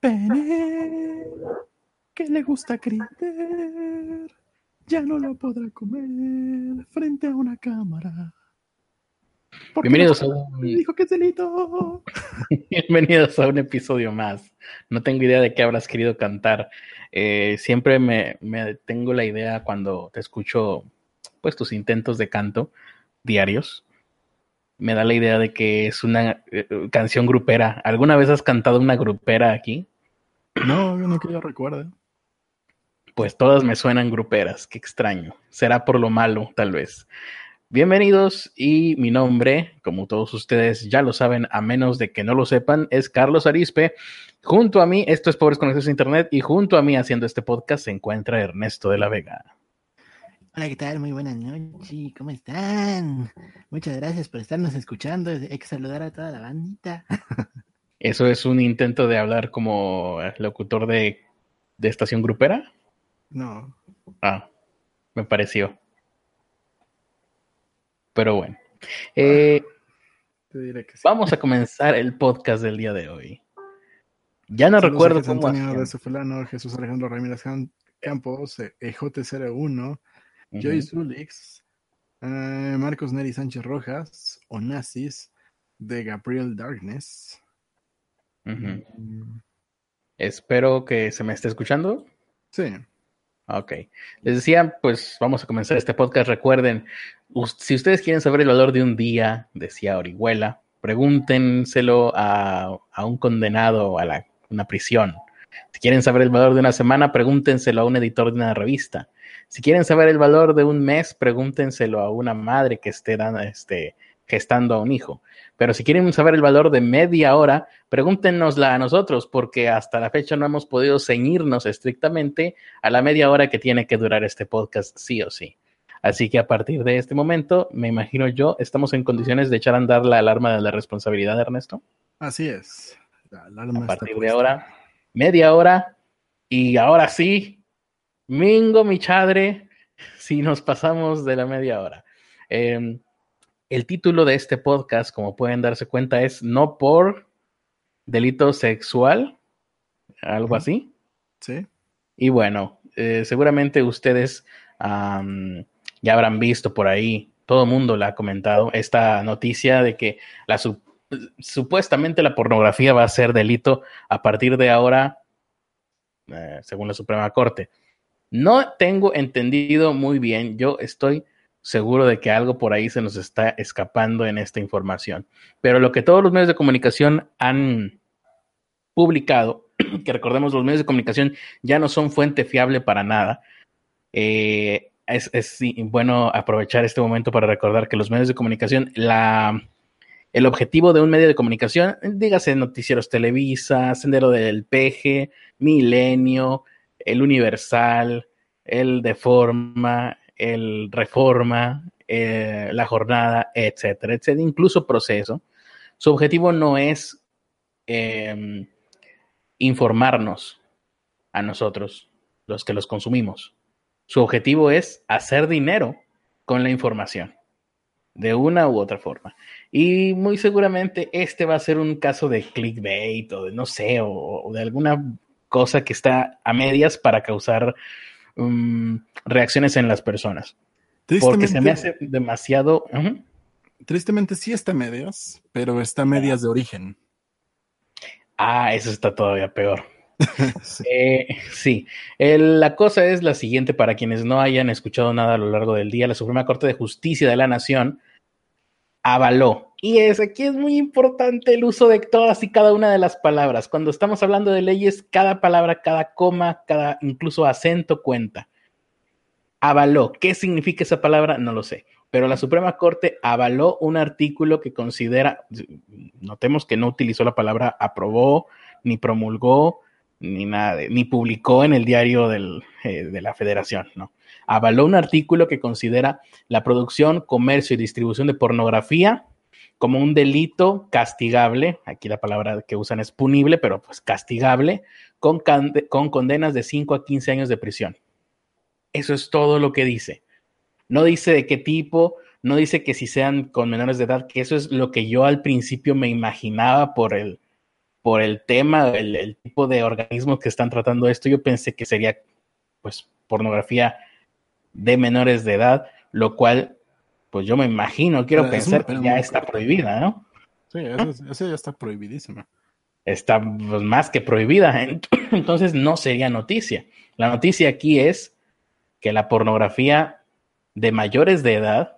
Pene, que le gusta creer, ya no lo podrá comer frente a una cámara. Bienvenidos a un... Dijo que es delito. Bienvenidos a un episodio más. No tengo idea de qué habrás querido cantar. Eh, siempre me, me, tengo la idea cuando te escucho pues tus intentos de canto diarios. Me da la idea de que es una eh, canción grupera. ¿Alguna vez has cantado una grupera aquí? No, no que yo recuerde. Pues todas me suenan gruperas, qué extraño. Será por lo malo, tal vez. Bienvenidos y mi nombre, como todos ustedes ya lo saben, a menos de que no lo sepan, es Carlos Arispe. Junto a mí, esto es Pobres Conexiones a Internet y junto a mí haciendo este podcast se encuentra Ernesto de la Vega. Hola, ¿qué tal? Muy buenas noches, ¿cómo están? Muchas gracias por estarnos escuchando. Hay que saludar a toda la bandita. ¿Eso es un intento de hablar como locutor de, de estación grupera? No. Ah, me pareció. Pero bueno. Eh, Te diré que sí. Vamos a comenzar el podcast del día de hoy. Ya no Saludos recuerdo cómo. Antonio de hacían. Sufilano, Jesús Alejandro Ramírez Campos, eh, EJ01, Ujú. Joy Zulix, eh, Marcos Neri Sánchez Rojas, Onassis, de Gabriel Darkness. Mm, Espero que se me esté escuchando. Sí, Ok. Les decía, pues vamos a comenzar este podcast. Recuerden, si ustedes quieren saber el valor de un día, decía Orihuela, pregúntenselo a, a un condenado a la, una prisión. Si quieren saber el valor de una semana, pregúntenselo a un editor de una revista. Si quieren saber el valor de un mes, pregúntenselo a una madre que esté dando, este, gestando a un hijo. Pero si quieren saber el valor de media hora, pregúntenosla a nosotros, porque hasta la fecha no hemos podido ceñirnos estrictamente a la media hora que tiene que durar este podcast, sí o sí. Así que a partir de este momento, me imagino yo, estamos en condiciones de echar a andar la alarma de la responsabilidad, Ernesto. así es. La alarma A está partir de ahora, media hora, y ahora sí, mingo mi chadre, si nos pasamos de la media hora. Eh, el título de este podcast, como pueden darse cuenta, es No por delito sexual, algo así. Sí, Y bueno, eh, seguramente ustedes ya habrán visto por ahí, todo el mundo la ha comentado, esta noticia de que la su- supuestamente la pornografía va a ser delito a partir de ahora, eh, según la Suprema Corte. No tengo entendido muy bien, yo estoy seguro de que algo por ahí se nos está escapando en esta información, pero lo que todos los medios de comunicación han publicado, que recordemos los medios de comunicación ya no son fuente fiable para nada. Eh, es, sí, bueno aprovechar este momento para recordar que los medios de comunicación, la, el objetivo de un medio de comunicación, dígase Noticieros Televisa, Sendero del Peje, Milenio, El Universal, el Deforma, el Reforma, eh, La Jornada, etcétera, etcétera, incluso Proceso. Su objetivo no es eh, informarnos a nosotros, los que los consumimos. Su objetivo es hacer dinero con la información, de una u otra forma. Y muy seguramente este va a ser un caso de clickbait o de no sé, o de alguna cosa que está a medias para causar um, reacciones en las personas. Porque se me hace demasiado... Uh -huh. Tristemente sí está medias, pero está medias de origen. Ah, eso está todavía peor. sí, eh, sí. El, la cosa es la siguiente para quienes no hayan escuchado nada a lo largo del día. La Suprema Corte de Justicia de la Nación avaló. Y es, aquí es muy importante el uso de todas y cada una de las palabras. Cuando estamos hablando de leyes, cada palabra, cada coma, cada incluso acento cuenta. Avaló. ¿Qué significa esa palabra? No lo sé. Pero la Suprema Corte avaló un artículo que considera, notemos que no utilizó la palabra aprobó, ni promulgó, ni nada, ni publicó en el diario del, eh, de la Federación, ¿no? Avaló un artículo que considera la producción, comercio y distribución de pornografía como un delito castigable, aquí la palabra que usan es punible, pero pues castigable, con, con condenas de 5 a 15 años de prisión. Eso es todo lo que dice. No dice de qué tipo, no dice que si sean con menores de edad, que eso es lo que yo al principio me imaginaba por el, por el tema, el, el, tipo de organismos que están tratando esto, yo pensé que sería pues pornografía de menores de edad, lo cual pues yo me imagino, quiero pero pensar que ya está prohibida, ¿no? Sí, eso, eso ya está prohibidísima. Está pues, más que prohibida, entonces no sería noticia. La noticia aquí es que la pornografía de mayores de edad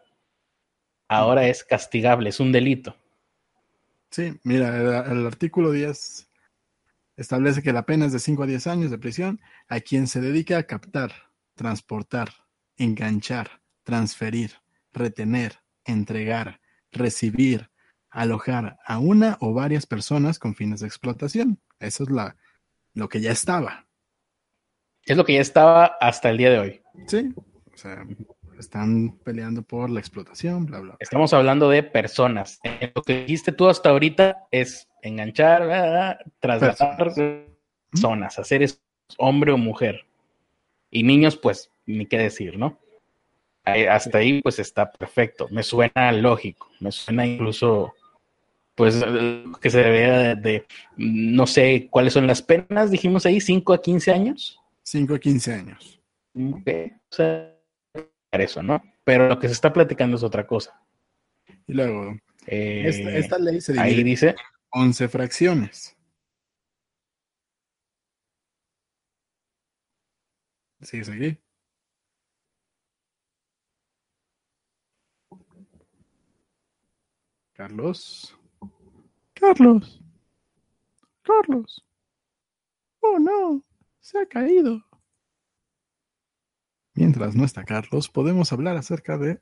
ahora es castigable, es un delito. Sí, mira, el, el artículo 10 establece que la pena es de 5 a 10 años de prisión a quien se dedica a captar, transportar, enganchar, transferir, retener, entregar, recibir, alojar a una o varias personas con fines de explotación. Eso es la, lo que ya estaba. Es lo que ya estaba hasta el día de hoy. Sí, o sea, están peleando por la explotación, bla, bla. Estamos hablando de personas. Lo que dijiste tú hasta ahorita es enganchar, trasladar personas, hacer eso, hombre o mujer. Y niños, pues, ni qué decir, ¿no? hasta ahí pues está perfecto, me suena lógico, me suena incluso pues que se debe de, no sé cuáles son las penas, dijimos ahí, 5 a 15 años. 5 a 15 años. Ok, o sea, eso, ¿no? Pero lo que se está platicando es otra cosa. Y luego, Eh, esta, esta ley se divide ahí dice, en 11 fracciones. ¿Sigues aquí? Carlos. Carlos. Carlos. Oh no, se ha caído. Mientras no está Carlos, podemos hablar acerca de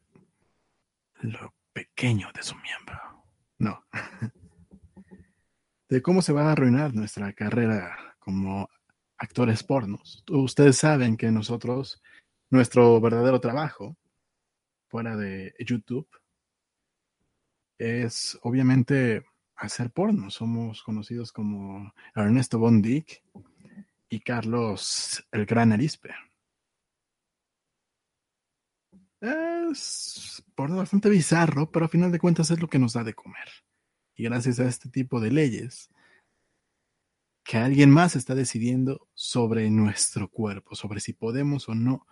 lo pequeño de su miembro. No. De cómo se va a arruinar nuestra carrera como actores pornos. Ustedes saben que nosotros, nuestro verdadero trabajo, fuera de YouTube, es obviamente hacer porno. Somos conocidos como Ernesto Von Dick y Carlos el Gran Arispe. Es porno bastante bizarro, pero a final de cuentas es lo que nos da de comer. Y gracias a este tipo de leyes, que alguien más está decidiendo sobre nuestro cuerpo, sobre si podemos o no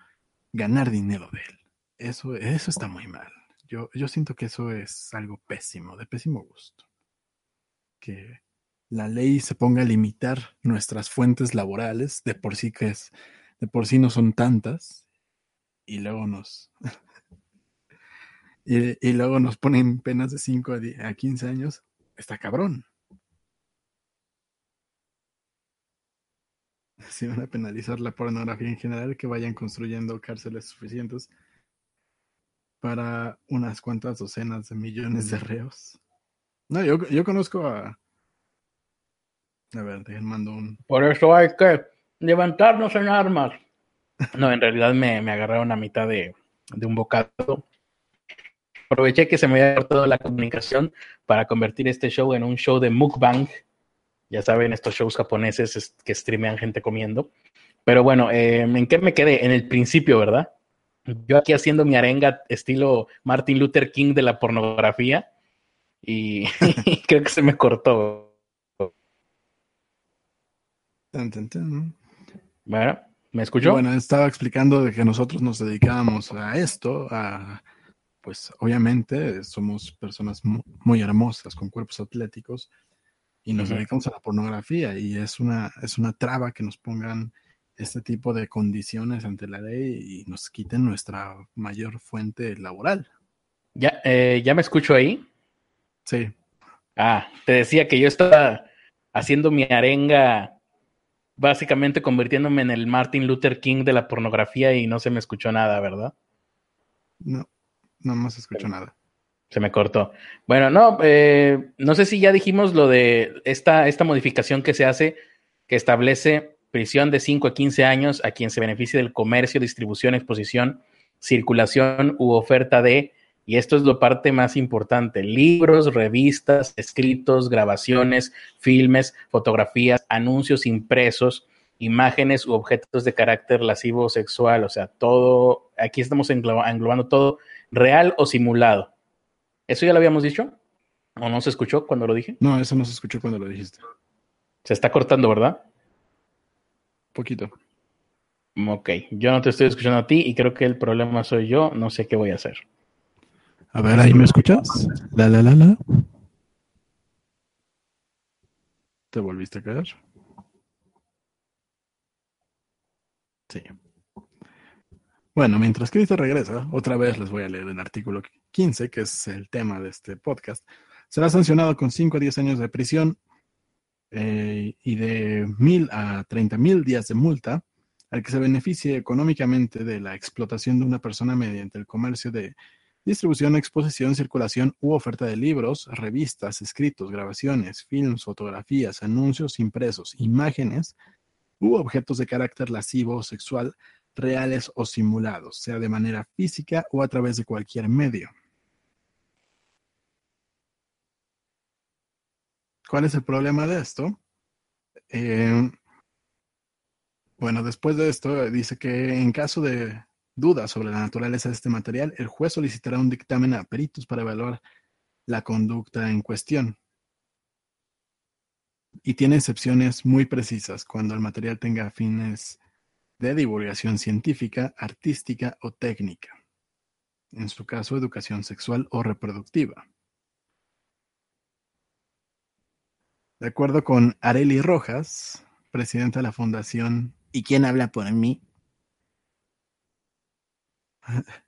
ganar dinero de él. Eso, eso está muy mal. Yo, yo siento que eso es algo pésimo, de pésimo gusto. Que la ley se ponga a limitar nuestras fuentes laborales, de por sí que es, de por sí no son tantas, y luego nos y, y, luego nos ponen penas de 5 a, 10, a 15 años, está cabrón. Si van a penalizar la pornografía en general, que vayan construyendo cárceles suficientes para unas cuantas docenas de millones de reos. No, yo, yo conozco a. A ver, dejen mando un. Por eso hay que levantarnos en armas. No, en realidad me, me agarraron a mitad de, de, un bocado. Aproveché que se me había cortado la comunicación para convertir este show en un show de mukbang. Ya saben, estos shows japoneses que streamean gente comiendo. Pero bueno, eh, ¿en qué me quedé? En el principio, ¿verdad? Yo aquí haciendo mi arenga estilo Martin Luther King de la pornografía y creo que se me cortó. Bueno, ¿me escuchó? Bueno, estaba explicando de que nosotros nos dedicábamos a esto, a, pues obviamente somos personas muy hermosas con cuerpos atléticos y nos uh -huh. dedicamos a la pornografía y es una, es una traba que nos pongan este tipo de condiciones ante la ley y nos quiten nuestra mayor fuente laboral. ¿Ya, eh, ¿ya me escucho ahí? Sí. Ah, te decía que yo estaba haciendo mi arenga, básicamente convirtiéndome en el Martin Luther King de la pornografía y no se me escuchó nada, ¿verdad? No, no más se escuchó nada. Se me cortó. Bueno, no, eh, no sé si ya dijimos lo de esta, esta modificación que se hace, que establece prisión de 5 a 15 años a quien se beneficie del comercio, distribución, exposición, circulación u oferta de, y esto es lo parte más importante, libros, revistas, escritos, grabaciones, filmes, fotografías, anuncios impresos, imágenes u objetos de carácter lascivo o sexual, o sea, todo, aquí estamos englobando todo real o simulado. ¿Eso ya lo habíamos dicho? ¿O no se escuchó cuando lo dije? No, eso no se escuchó cuando lo dijiste. Se está cortando, ¿verdad? Poquito. Ok, yo no te estoy escuchando a ti y creo que el problema soy yo. No sé qué voy a hacer. A ver, ahí me escuchas. La, la, la, la. ¿Te volviste a caer? Sí. Bueno, mientras Cristo regresa, otra vez les voy a leer el artículo 15, que es el tema de este podcast. Será sancionado con 5 a 10 años de prisión eh, y de mil a 30 mil días de multa al que se beneficie económicamente de la explotación de una persona mediante el comercio de distribución, exposición, circulación u oferta de libros, revistas, escritos, grabaciones, films, fotografías, anuncios impresos, imágenes u objetos de carácter lascivo o sexual reales o simulados, sea de manera física o a través de cualquier medio. ¿Cuál es el problema de esto? Eh, bueno, después de esto dice que en caso de dudas sobre la naturaleza de este material, el juez solicitará un dictamen a peritos para evaluar la conducta en cuestión. Y tiene excepciones muy precisas cuando el material tenga fines de divulgación científica, artística o técnica. En su caso, educación sexual o reproductiva. De acuerdo con Areli Rojas, presidenta de la Fundación ¿Y quién habla por mí?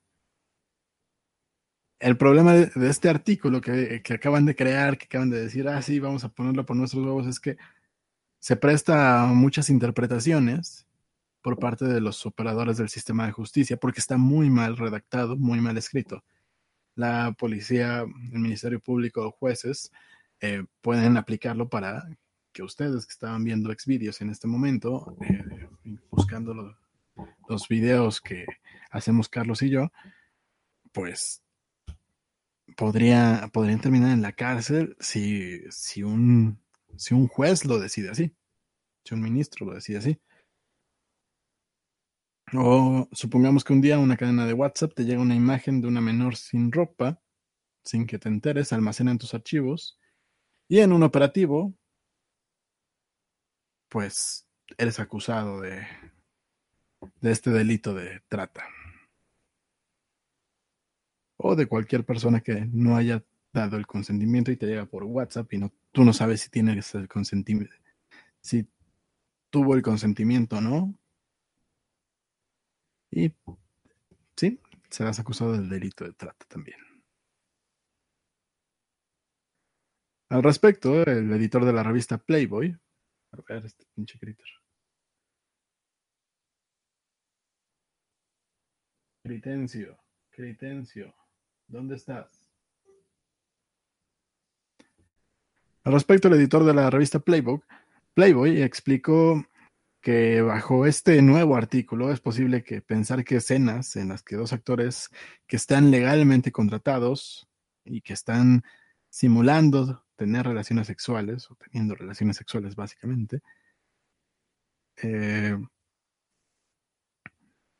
El problema de, de este artículo que, que, acaban de crear, que acaban de decir, ah, sí, vamos a ponerlo por nuestros huevos, es que se presta a muchas interpretaciones por parte de los operadores del sistema de justicia, porque está muy mal redactado, muy mal escrito. La policía, el Ministerio Público, los jueces eh, pueden aplicarlo para que ustedes que estaban viendo Xvideos en este momento, eh, buscando los, los videos que hacemos Carlos y yo, pues podría, podrían terminar en la cárcel si, si, un, si un juez lo decide así, si un ministro lo decide así. O supongamos que un día una cadena de WhatsApp te llega una imagen de una menor sin ropa, sin que te enteres, almacena en tus archivos, y en un operativo, pues eres acusado de, este delito de trata. O de cualquier persona que no haya dado el consentimiento y te llega por WhatsApp y no, tú no sabes si tiene el consentimiento, si tuvo el consentimiento o no. Y sí, serás acusado del delito de trata también. Al respecto, el editor de la revista Playboy, a ver este pinche critter. Critencio, Critencio, ¿dónde estás? Al respecto, el editor de la revista Playboy, Playboy explicó que bajo este nuevo artículo es posible que pensar que escenas en las que dos actores que están legalmente contratados y que están simulando tener relaciones sexuales o teniendo relaciones sexuales básicamente, eh,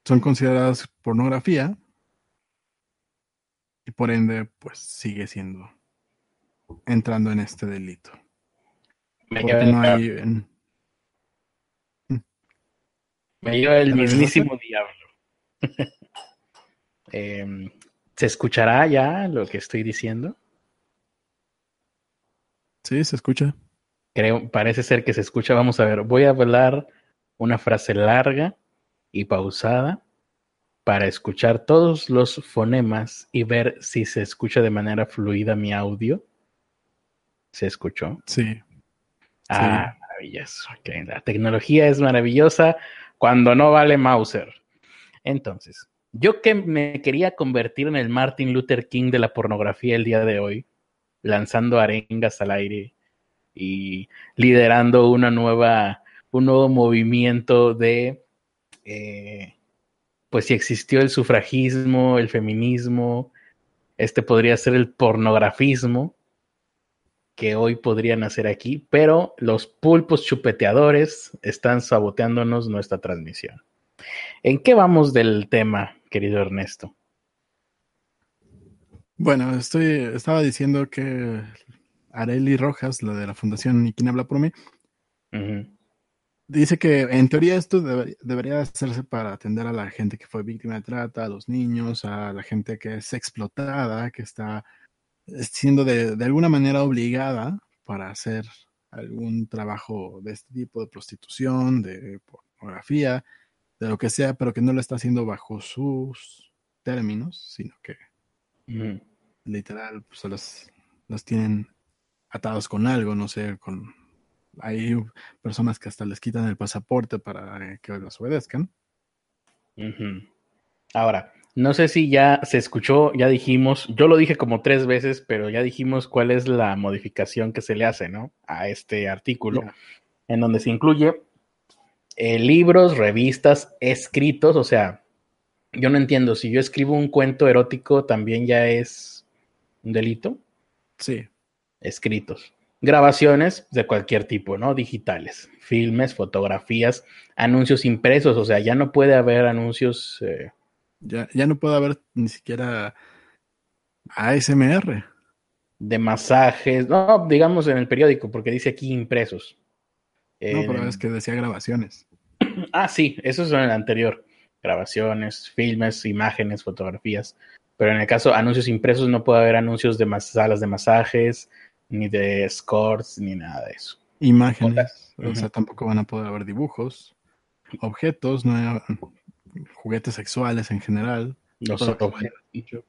son consideradas pornografía y por ende pues sigue siendo entrando en este delito. Me no hay, en, me lleva el mismísimo diablo. eh, ¿Se escuchará ya lo que estoy diciendo? Sí, se escucha. Creo, parece ser que se escucha. Vamos a ver, voy a hablar una frase larga y pausada para escuchar todos los fonemas y ver si se escucha de manera fluida mi audio. ¿Se escuchó? Sí. Ah, sí. maravilloso. Okay. La tecnología es maravillosa cuando no vale Mauser. Entonces, yo que me quería convertir en el Martin Luther King de la pornografía el día de hoy, lanzando arengas al aire y liderando una nueva, un nuevo movimiento de, eh, pues si existió el sufragismo, el feminismo, este podría ser el pornografismo que hoy podrían hacer aquí, pero los pulpos chupeteadores están saboteándonos nuestra transmisión. ¿En qué vamos del tema, querido Ernesto? Bueno, estoy, estaba diciendo que Areli Rojas, la de la Fundación ¿Y quién habla por mí? Dice que en teoría esto debe- debería hacerse para atender a la gente que fue víctima de trata, a los niños, a la gente que es explotada, que está siendo de, de alguna manera obligada para hacer algún trabajo de este tipo, de prostitución, de pornografía, de lo que sea, pero que no lo está haciendo bajo sus términos, sino que. Literal pues, los, los tienen atados con algo, no sé, con hay personas que hasta les quitan el pasaporte para eh, que los obedezcan. Ujú. Ahora, no sé si ya se escuchó, ya dijimos, yo lo dije como tres veces, pero ya dijimos cuál es la modificación que se le hace, ¿no? A este artículo, en donde se incluye eh, libros, revistas, escritos, o sea, yo no entiendo, si yo escribo un cuento erótico, también ya es un delito, Sí, escritos. Grabaciones de cualquier tipo, ¿no? Digitales, filmes, fotografías, anuncios impresos, o sea, ya no puede haber anuncios... eh, ya, ya no puede haber ni siquiera ASMR. de masajes, no, digamos en el periódico, porque dice aquí impresos. No, pero es que decía grabaciones. Ah, sí, eso es en el anterior. Grabaciones, filmes, imágenes, fotografías. Pero en el caso anuncios impresos no puede haber anuncios de mas- salas de masajes, ni de scores, ni nada de eso. Imágenes, o sea, tampoco van a poder haber dibujos, objetos, no hay- juguetes sexuales en general. Los Todo lo que obje- vaya-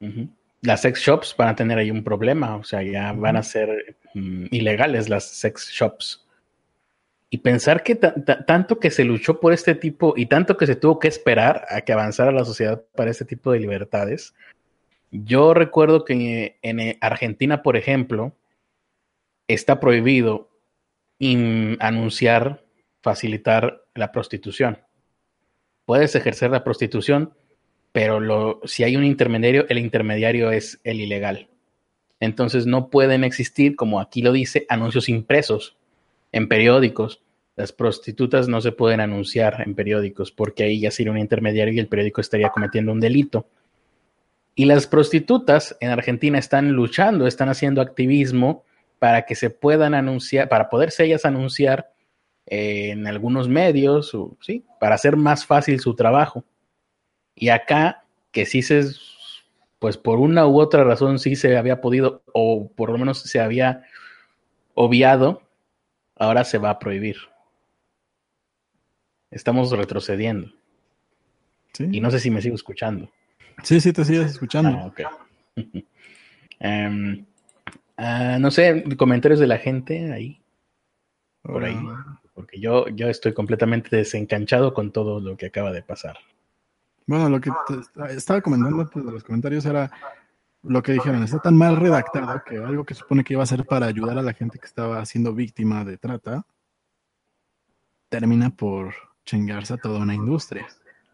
Ujú. Las sex shops van a tener ahí un problema, o sea, ya van a ser mm, ilegales las sex shops. Y pensar que ta- ta- tanto que se luchó por este tipo y tanto que se tuvo que esperar a que avanzara la sociedad para este tipo de libertades. Yo recuerdo que en Argentina, por ejemplo, está prohibido anunciar, facilitar la prostitución. Puedes ejercer la prostitución, pero si hay un intermediario, el intermediario es el ilegal. Entonces no pueden existir, como aquí lo dice, anuncios impresos en periódicos. Las prostitutas no se pueden anunciar en periódicos porque ahí ya sería un intermediario y el periódico estaría cometiendo un delito. Y las prostitutas en Argentina están luchando, están haciendo activismo para que se puedan anunciar, para poderse ellas anunciar eh, en algunos medios, o, sí, para hacer más fácil su trabajo. Y acá, que sí se, pues por una u otra razón sí se había podido, o por lo menos se había obviado, ahora se va a prohibir. Estamos retrocediendo. Sí, Y no sé si me sigo escuchando. sí, sí, te sigues escuchando. Ah, ok. Em, ah, no sé, comentarios de la gente ahí, por ahí. Ah, porque yo, yo estoy completamente desencanchado con todo lo que acaba de pasar. Bueno, lo que te estaba comentando antes de los comentarios era lo que dijeron, está tan mal redactado que algo que supone que iba a ser para ayudar a la gente que estaba siendo víctima de trata, termina por chingarse a toda una industria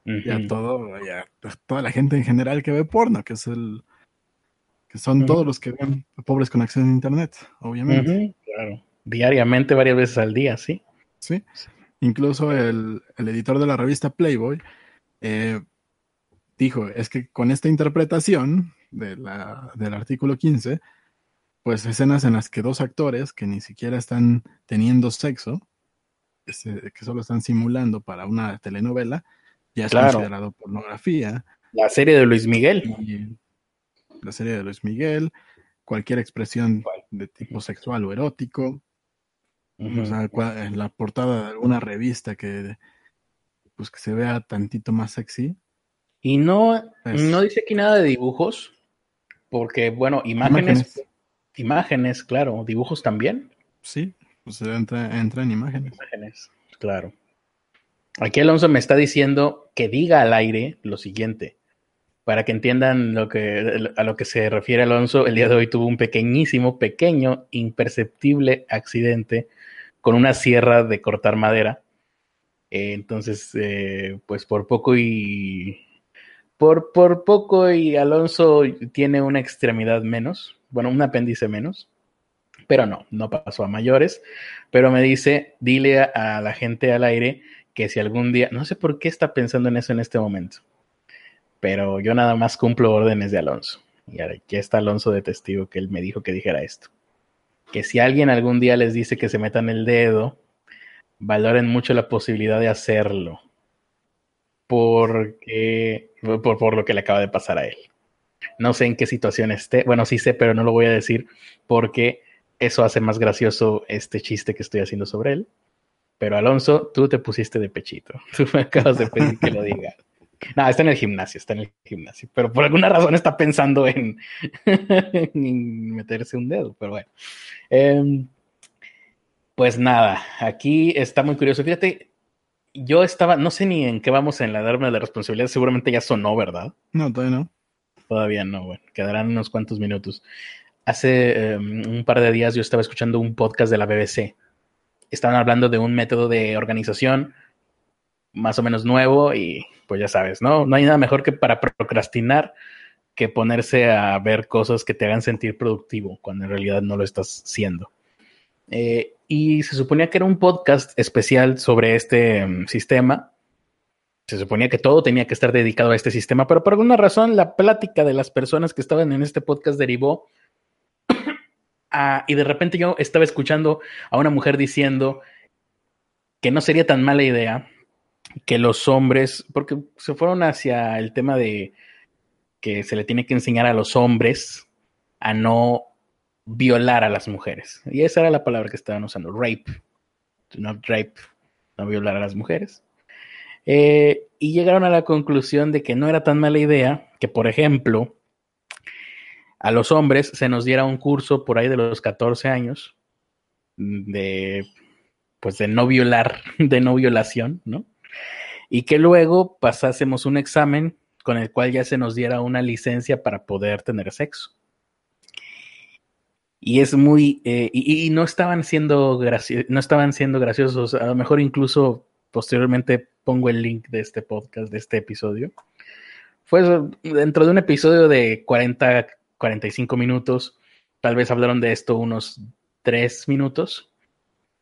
y a todo, y a toda la gente en general que ve porno, que es el que son todos los que ven pobres con acceso a internet, obviamente. Claro. Diariamente, varias veces al día, sí. Sí. Incluso el, el editor de la revista Playboy eh, dijo, es que con esta interpretación de la, del artículo 15, pues escenas en las que dos actores que ni siquiera están teniendo sexo, que, solo están simulando para una telenovela, ya es Claro. considerado pornografía. La serie de Luis Miguel. Y la serie de Luis Miguel, cualquier expresión de tipo sexual o erótico, Ujú. o sea, cua- en la portada de alguna revista que pues que se vea tantito más sexy. Y no, no dice aquí nada de dibujos, porque, bueno, imágenes, imágenes, claro, dibujos también. Sí, pues entra, entra en imágenes. Imágenes, claro. Aquí Alonso me está diciendo que diga al aire lo siguiente. Para que entiendan lo que, a lo que se refiere Alonso, el día de hoy tuvo un pequeñísimo, pequeño, imperceptible accidente con una sierra de cortar madera. Eh, entonces, eh, pues por poco y por, por poco y Alonso tiene una extremidad menos, bueno, un apéndice menos, pero no, no pasó a mayores. Pero me dice, dile a, la gente al aire que si algún día, no sé por qué está pensando en eso en este momento, pero yo nada más cumplo órdenes de Alonso. Y aquí está Alonso de testigo que él me dijo que dijera esto. que si alguien algún día les dice que se metan el dedo, valoren mucho la posibilidad de hacerlo. Porque, por, por lo que le acaba de pasar a él. No sé en qué situación esté. Bueno, sí sé, pero no lo voy a decir porque eso hace más gracioso este chiste que estoy haciendo sobre él. Pero Alonso, tú te pusiste de pechito. Tú me acabas de pedir que lo diga. No, está en el gimnasio, está en el gimnasio. Pero por alguna razón está pensando en, meterse un dedo. Pero bueno. Em, pues nada, aquí está muy curioso. Fíjate, yo estaba, no sé ni en qué vamos en la darme de responsabilidad. Seguramente ya sonó, ¿verdad? No, todavía no. Todavía no, bueno, quedarán unos cuantos minutos. Hace em, un par de días yo estaba escuchando un podcast de la BBC. Estaban hablando de un método de organización más o menos nuevo y pues ya sabes, ¿no? No hay nada mejor que para procrastinar que ponerse a ver cosas que te hagan sentir productivo cuando en realidad no lo estás siendo. Eh, y se suponía que era un podcast especial sobre este em, sistema se suponía que todo tenía que estar dedicado a este sistema, pero por alguna razón la plática de las personas que estaban en este podcast derivó y de repente yo estaba escuchando a una mujer diciendo que no sería tan mala idea que los hombres, porque se fueron hacia el tema de que se le tiene que enseñar a los hombres a no violar a las mujeres. Y esa era la palabra que estaban usando, rape. Do not rape, no violar a las mujeres. Eh, y llegaron a la conclusión de que no era tan mala idea que, por ejemplo, a los hombres se nos diera un curso por ahí de los 14 años de pues de no violar, de no violación, ¿no? Y que luego pasásemos un examen con el cual ya se nos diera una licencia para poder tener sexo. Y es muy, eh, y, no estaban siendo no estaban siendo graciosos, a lo mejor incluso posteriormente pongo el link de este podcast, de este episodio. Fue dentro de un episodio de 40, 45 minutos, tal vez hablaron de esto unos 3 minutos,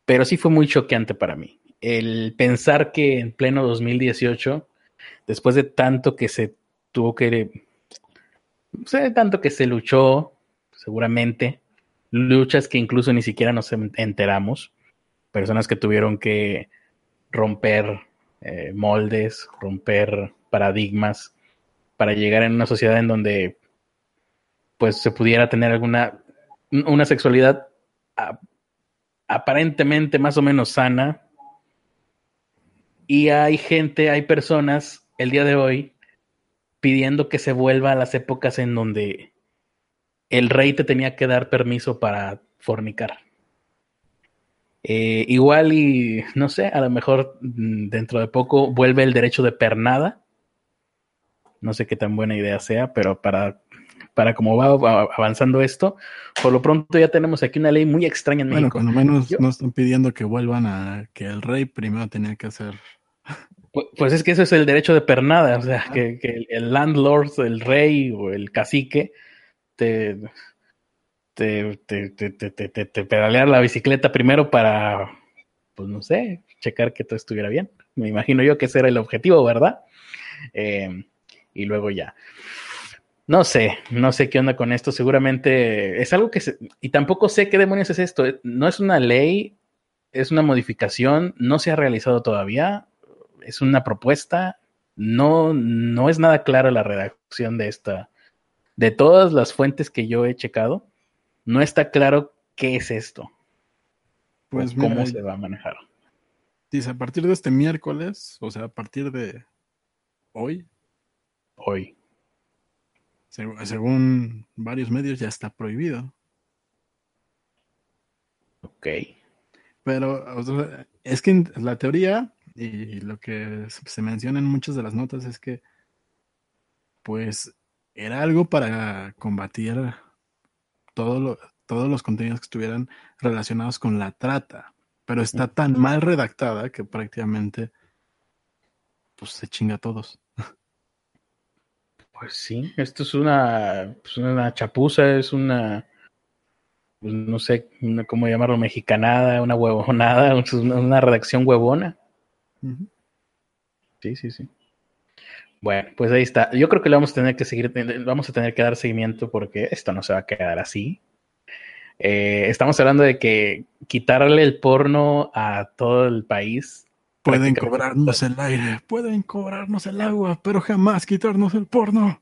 pero sí fue muy choqueante para mí. El pensar que en pleno 2018, después de tanto que se tuvo que, sé, tanto que se luchó, seguramente, luchas que incluso ni siquiera nos enteramos, personas que tuvieron que romper eh, moldes, romper paradigmas para llegar en una sociedad en donde pues se pudiera tener alguna una sexualidad aparentemente más o menos sana y hay gente, hay personas el día de hoy pidiendo que se vuelva a las épocas en donde el rey te tenía que dar permiso para fornicar. Eh, igual y no sé, a lo mejor mm, dentro de poco vuelve el derecho de pernada. No sé qué tan buena idea sea, pero para, para cómo va avanzando esto, por lo pronto ya tenemos aquí una ley muy extraña en bueno, México. Bueno, menos no están pidiendo que vuelvan a que el rey primero tenía que hacer. Pues, pues es que eso es el derecho de pernada, o sea, que, que el landlord, el rey o el cacique te te, te, te, te, pedalear la bicicleta primero para, pues no sé, checar que todo estuviera bien. Me imagino yo que ese era el objetivo, ¿verdad? Em, y luego ya. No sé, no sé qué onda con esto. Seguramente es algo que se, y tampoco sé qué demonios es esto. No es una ley, es una modificación, no se ha realizado todavía. Es una propuesta. No, no es nada clara la redacción de esta, de todas las fuentes que yo he checado no está claro qué es esto. Pues cómo se va a manejar. Dice, a partir de este miércoles, o sea, a partir de hoy. Hoy. Según varios medios ya está prohibido. Ok. Pero es que la teoría y lo que se menciona en muchas de las notas es que pues era algo para combatir todos los contenidos que estuvieran relacionados con la trata, pero está tan mal redactada que prácticamente pues se chinga a todos. Pues sí, esto es una, pues, una chapuza, es una, pues no sé cómo llamarlo, mexicanada, una huevonada, una redacción huevona. Sí, sí, sí. Bueno, pues ahí está. Yo creo que le vamos a tener que seguir, vamos a tener que dar seguimiento porque esto no se va a quedar así. Eh, estamos hablando de que quitarle el porno a todo el país. Pueden cobrarnos el aire, pueden cobrarnos el agua, pero jamás quitarnos el porno.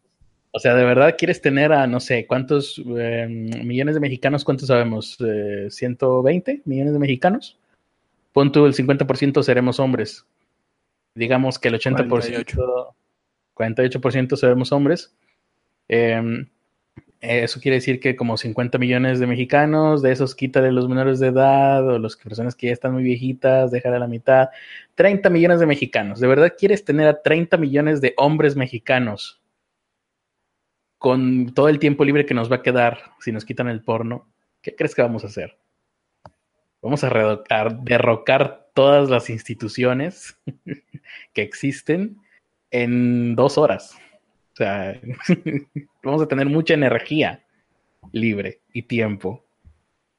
O sea, ¿de verdad quieres tener a, no sé, cuántos em, millones de mexicanos? ¿Cuántos sabemos? ¿120 eh, millones de mexicanos? Pon tú el 50% seremos hombres. Digamos que el 80%, 48%, 48 seremos hombres. Eh, eso quiere decir que como 50 millones de mexicanos, de esos quítale los menores de edad o las personas que ya están muy viejitas, déjale a la mitad. 30 millones de mexicanos. ¿De verdad quieres tener a 30 millones de hombres mexicanos con todo el tiempo libre que nos va a quedar si nos quitan el porno? ¿Qué crees que vamos a hacer? Vamos a derrocar todas las instituciones que existen en dos horas. O sea, vamos a tener mucha energía libre y tiempo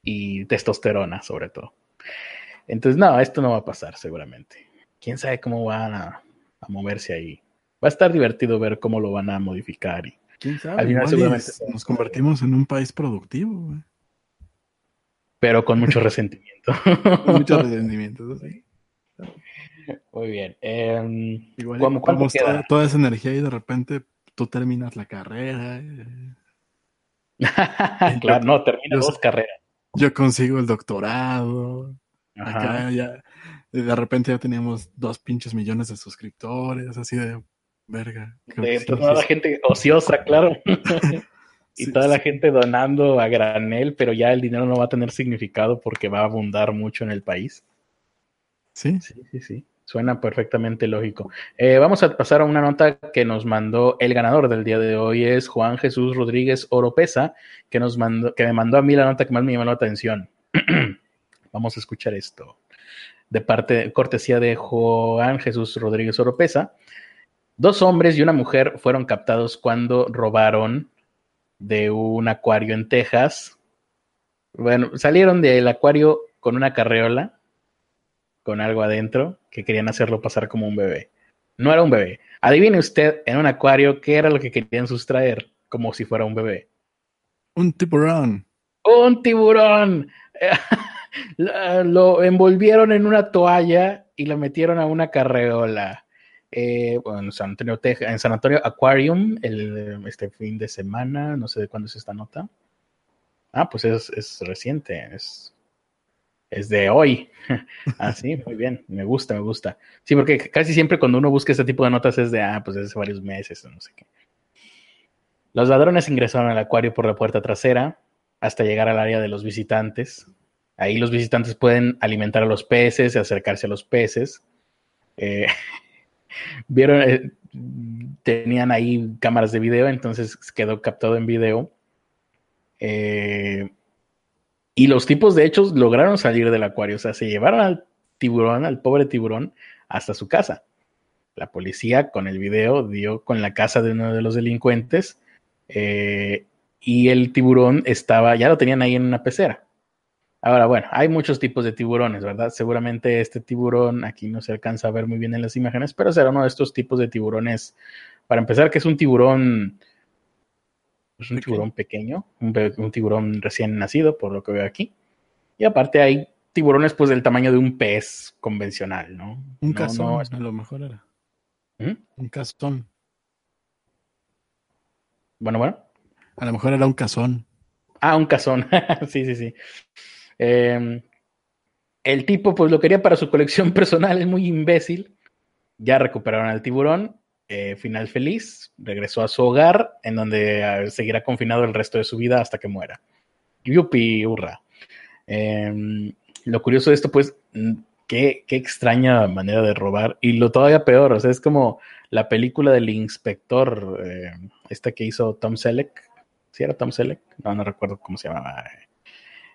y testosterona sobre todo. Entonces, no, esto no va a pasar seguramente. ¿Quién sabe cómo van a, moverse ahí? Va a estar divertido ver cómo lo van a modificar. Y ¿Quién sabe? nos convertimos en un país productivo. Pero con mucho resentimiento. mucho resentimiento, sí. Muy bien. Eh, Igual, toda, esa energía y de repente tú terminas la carrera. Eh. claro, no, terminas dos carreras. Yo consigo el doctorado. Acá ya, de repente ya teníamos dos pinches millones de suscriptores, así de verga. De toda la gente ociosa, claro. y toda la gente donando a granel, pero ya el dinero no va a tener significado porque va a abundar mucho en el país. Sí. Sí, sí, sí. Suena perfectamente lógico. Eh, vamos a pasar a una nota que nos mandó el ganador del día de hoy, es Juan Jesús Rodríguez Oropesa, que, nos mandó, que me mandó a mí la nota que más me llamó la atención. vamos a escuchar esto. De parte, cortesía de Juan Jesús Rodríguez Oropesa. Dos hombres y una mujer fueron captados cuando robaron de un acuario en Texas. Bueno, salieron del acuario con una carreola con algo adentro que querían hacerlo pasar como un bebé. No era un bebé. Adivine usted en un acuario qué era lo que querían sustraer como si fuera un bebé. Un tiburón. Un tiburón. lo envolvieron en una toalla y lo metieron a una carreola. Eh, en San Antonio, en San Antonio Aquarium, el, este fin de semana, no sé de cuándo es esta nota. Ah, pues es, es reciente, es es de hoy. Así, ah, muy bien, me gusta, me gusta. Sí, porque casi siempre cuando uno busca este tipo de notas es de, ah, pues hace varios meses no sé qué. Los ladrones ingresaron al acuario por la puerta trasera hasta llegar al área de los visitantes. Ahí los visitantes pueden alimentar a los peces y acercarse a los peces. Eh, vieron, eh, tenían ahí cámaras de video, entonces quedó captado en video. Eh, y los tipos, de hecho, lograron salir del acuario. O sea, se llevaron al tiburón, al pobre tiburón, hasta su casa. La policía, con el video, dio con la casa de uno de los delincuentes. Eh, y el tiburón estaba, ya lo tenían ahí en una pecera. Ahora, bueno, hay muchos tipos de tiburones, ¿verdad? Seguramente este tiburón, aquí no se alcanza a ver muy bien en las imágenes, pero será uno de estos tipos de tiburones. Para empezar, que es un tiburón es un tiburón pequeño, un, tiburón recién nacido, por lo que veo aquí. Y aparte hay tiburones pues del tamaño de un pez convencional, ¿no? Un cazón, a lo mejor era. ¿Mm? Un cazón. Bueno, bueno. A lo mejor era un cazón. Ah, un cazón. sí, sí, sí. Em, el tipo pues lo quería para su colección personal, es muy imbécil. Ya recuperaron al tiburón eh, final feliz, regresó a su hogar, en donde ah, seguirá confinado el resto de su vida hasta que muera. Yupi, hurra. Em, lo curioso de esto, pues, qué, extraña manera de robar. Y lo todavía peor, o sea, es como la película del inspector, eh, esta que hizo Tom Selleck. ¿Sí era Tom Selleck? No, no recuerdo cómo se llamaba.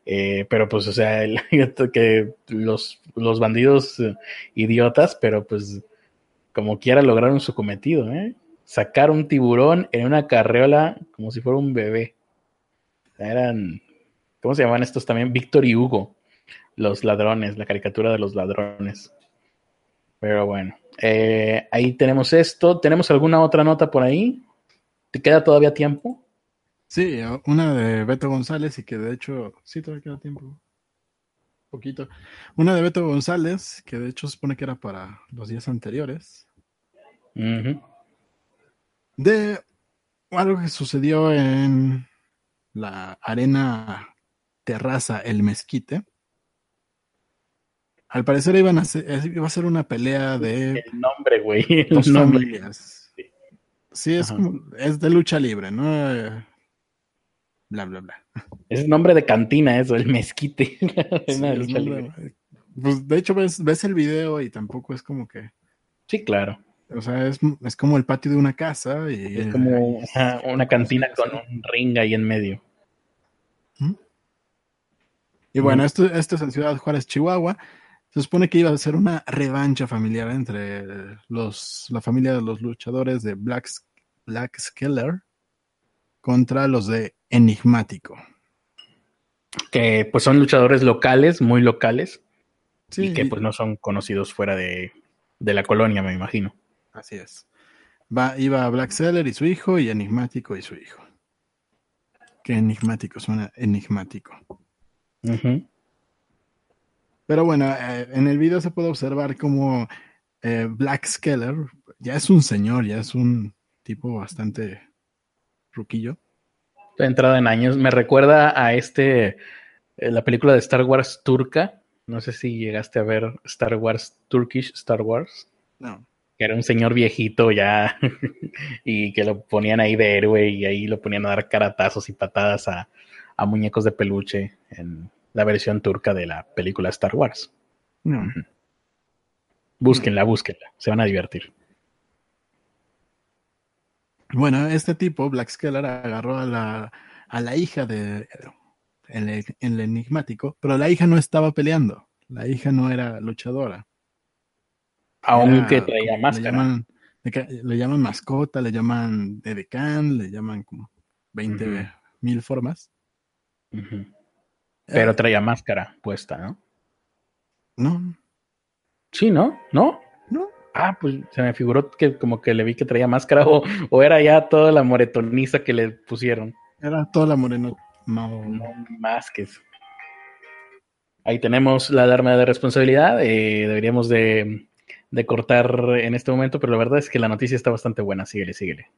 Eh, pero pues, o sea, que los, los bandidos idiotas, pero pues como quiera lograron su cometido, ¿eh? Sacar un tiburón en una carreola como si fuera un bebé. Eran, ¿cómo se llaman estos también? Víctor y Hugo, los ladrones, la caricatura de los ladrones. Pero bueno, eh, ahí tenemos esto. ¿Tenemos alguna otra nota por ahí? ¿Te queda todavía tiempo? Sí, una de Beto González y que de hecho, sí, todavía queda tiempo. Poquito. Una de Beto González, que de hecho supone que era para los días anteriores. De algo que sucedió en la arena terraza El Mezquite. Al parecer iban a iba a ser una pelea de... El nombre, güey. Dos familias. Sí, es, como, es de lucha libre, ¿no? Bla, bla, bla. Es el nombre de cantina eso, el mezquite. pues de hecho ves, ves el video y tampoco es como que... Sí, claro. O sea, es, es como el patio de una casa y... Es como una cantina con un ring ahí en medio. ¿Mm? Y bueno, esto, esto es en Ciudad Juárez, Chihuahua. Se supone que iba a ser una revancha familiar entre los, la familia de los luchadores de Black, Black Skeller contra los de Enigmático. Que pues son luchadores locales, muy locales. y que pues no son conocidos fuera de, de la colonia, me imagino. Así es. Va, iba Black Seller y su hijo y Enigmático y su hijo. Qué enigmático, suena enigmático. Pero bueno, eh, en el video se puede observar como eh, Black Skeller ya es un señor, ya es un tipo bastante ruquillo. Entrada en años. Me recuerda a este, eh, la película de Star Wars turca. No sé si llegaste a ver Star Wars Turkish Star Wars. No. Que era un señor viejito ya y que lo ponían ahí de héroe y ahí lo ponían a dar caratazos y patadas a, a muñecos de peluche en la versión turca de la película Star Wars. No. Búsquenla, búsquenla, se van a divertir. Bueno, este tipo, Black Skeller, agarró a la, a la hija de el, enigmático, pero la hija no estaba peleando. La hija no era luchadora. Aunque traía máscara. Le llaman, le, llaman, mascota, le llaman edecán, le llaman como 20 mil formas. Pero eh, traía máscara puesta, ¿no? No. Sí, ¿no? ¿No? No. Ah, pues se me figuró que como que le vi que traía máscara o, o era ya toda la moretoniza que le pusieron. Era toda la moreno. No, más que eso. Ahí tenemos la alarma de responsabilidad. Eh, deberíamos de, de, cortar en este momento, pero la verdad es que la noticia está bastante buena. Síguele, síguele.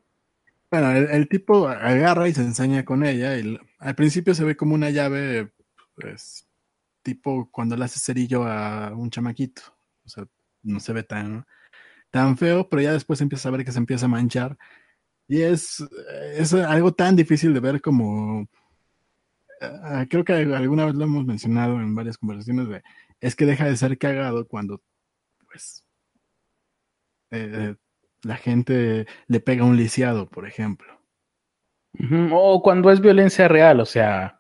Bueno, el, tipo agarra y se enseña con ella. Y al principio se ve como una llave pues, tipo cuando le hace cerillo a un chamaquito. O sea, no se ve tan, tan feo, pero ya después empieza a ver que se empieza a manchar. Y es, es algo tan difícil de ver como... Ah, creo que alguna vez lo hemos mencionado en varias conversaciones. Es que deja de ser cagado cuando, pues, eh, la gente le pega un lisiado, por ejemplo. O cuando es violencia real, o sea,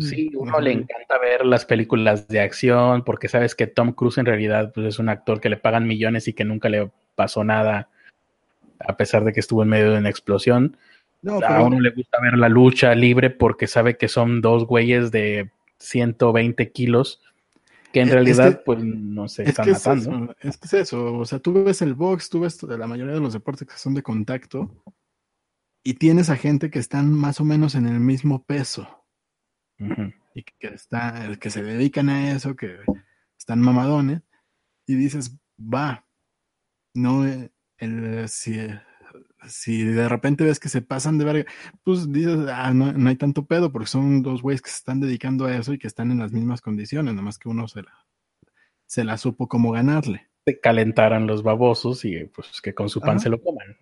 Sí, uno le encanta ver las películas de acción porque sabes que Tom Cruise en realidad pues, es un actor que le pagan millones y que nunca le pasó nada a pesar de que estuvo en medio de una explosión. A uno le gusta ver la lucha libre porque sabe que son dos güeyes de 120 kilos que en realidad pues no se están matando. Es, que es eso, o sea, tú ves el box, tú ves la mayoría de los deportes que son de contacto y tienes a gente que están más o menos en el mismo peso y que, está, que se dedican a eso, que están mamadones, y dices, va, no, eh, el, si, si de repente ves que se pasan de verga, pues dices, ah, no, no hay tanto pedo, porque son dos güeyes que se están dedicando a eso y que están en las mismas condiciones, nomás que uno se la, se la supo cómo ganarle. Se calentaran los babosos y pues que con su pan se lo coman,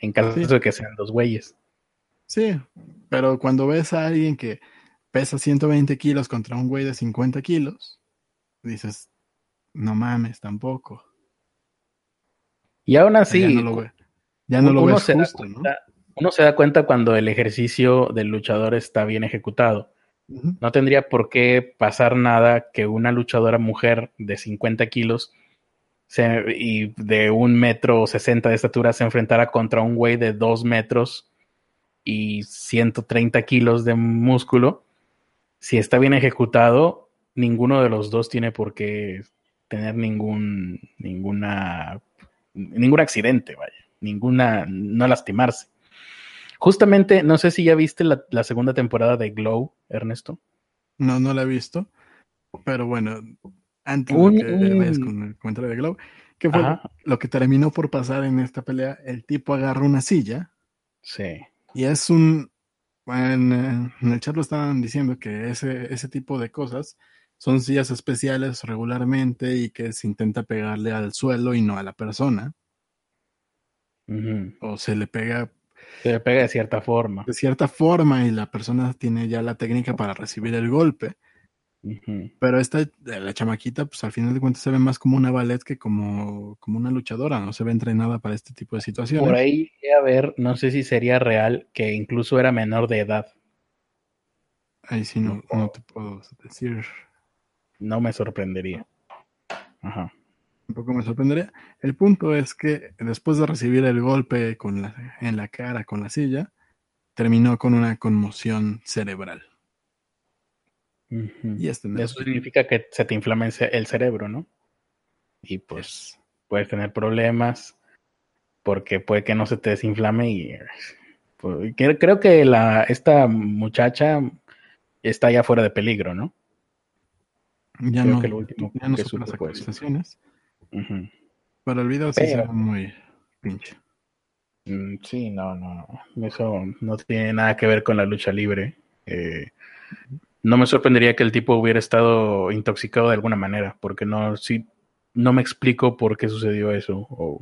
En caso de que sean dos güeyes. Sí, pero cuando ves a alguien que pesa 120 kilos contra un güey de 50 kilos, dices, no mames, tampoco. Y aún así, ya no lo, ves justo, ¿no? Uno se da cuenta cuando el ejercicio del luchador está bien ejecutado. No tendría por qué pasar nada que una luchadora mujer de 50 kilos y de un metro 60 de estatura se enfrentara contra un güey de 2 metros y 130 kilos de músculo si está bien ejecutado, ninguno de los dos tiene por qué tener ningún, ninguna, ningún accidente, vaya, ninguna, no lastimarse. Justamente, no sé si ya viste la, la segunda temporada de Glow, Ernesto. No, no la he visto. Pero bueno, antes Un- de que vayas un- con el comentario de Glow, ¿qué fue Ajá. lo que terminó por pasar en esta pelea? El tipo agarra una silla Sí. y es un... En, en el chat lo estaban diciendo que ese, ese tipo de cosas son sillas especiales regularmente y que se intenta pegarle al suelo y no a la persona. O se le pega Se le pega de cierta forma. de cierta forma y la persona tiene ya la técnica para recibir el golpe. Pero esta, la chamaquita, pues al final de cuentas se ve más como una ballet que como, como una luchadora, no se ve entrenada para este tipo de situaciones. Por ahí a ver, no sé si sería real, que incluso era menor de edad. Ahí sí no, no te puedo decir, No me sorprendería. Ajá. Tampoco me sorprendería. El punto es que después de recibir el golpe con la, en la cara con la silla, terminó con una conmoción cerebral. Y este no Eso significa que se te inflama el ce- el cerebro, ¿no? Y pues puedes tener problemas porque puede que no se te desinflame y pues, cre- creo que la esta muchacha está ya fuera de peligro, ¿no? ya creo no, que lo último ya no que supe las fue el video sí se ve muy pinche. Mm, Sí, no, no, no. Eso no tiene nada que ver con la lucha libre. Eh, no me sorprendería que el tipo hubiera estado intoxicado de alguna manera, porque no, sí, no me explico por qué sucedió eso o,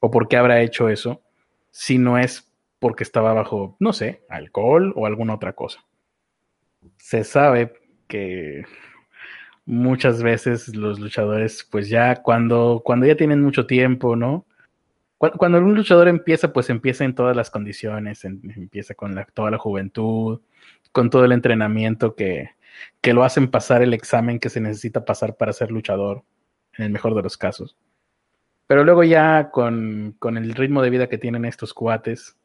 o por qué habrá hecho eso, si no es porque estaba bajo, no sé, alcohol o alguna otra cosa. Se sabe que muchas veces los luchadores, pues ya cuando, cuando ya tienen mucho tiempo, ¿no? Cu- Cuando un luchador empieza, pues empieza en todas las condiciones, empieza con toda la juventud, con todo el entrenamiento que, que lo hacen pasar el examen que se necesita pasar para ser luchador, en el mejor de los casos. Pero luego ya con, con el ritmo de vida que tienen estos cuates,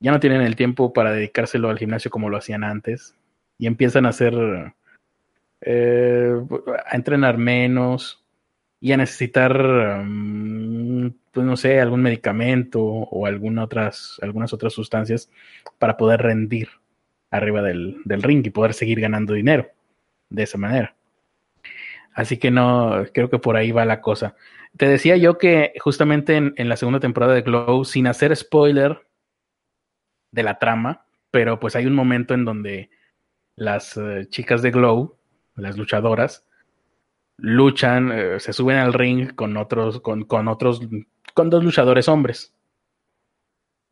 ya no tienen el tiempo para dedicárselo al gimnasio como lo hacían antes y empiezan a hacer, eh, a entrenar menos y a necesitar, mm, pues no sé, algún medicamento o otras, algunas otras sustancias para poder rendir arriba del, del ring y poder seguir ganando dinero de esa manera. Así que no, creo que por ahí va la cosa. Te decía yo que justamente en, en la segunda temporada de Glow, sin hacer spoiler de la trama, pero pues hay un momento en donde las eh, chicas de Glow, las luchadoras, luchan, eh, se suben al ring con otros, con, con otros, con dos luchadores hombres.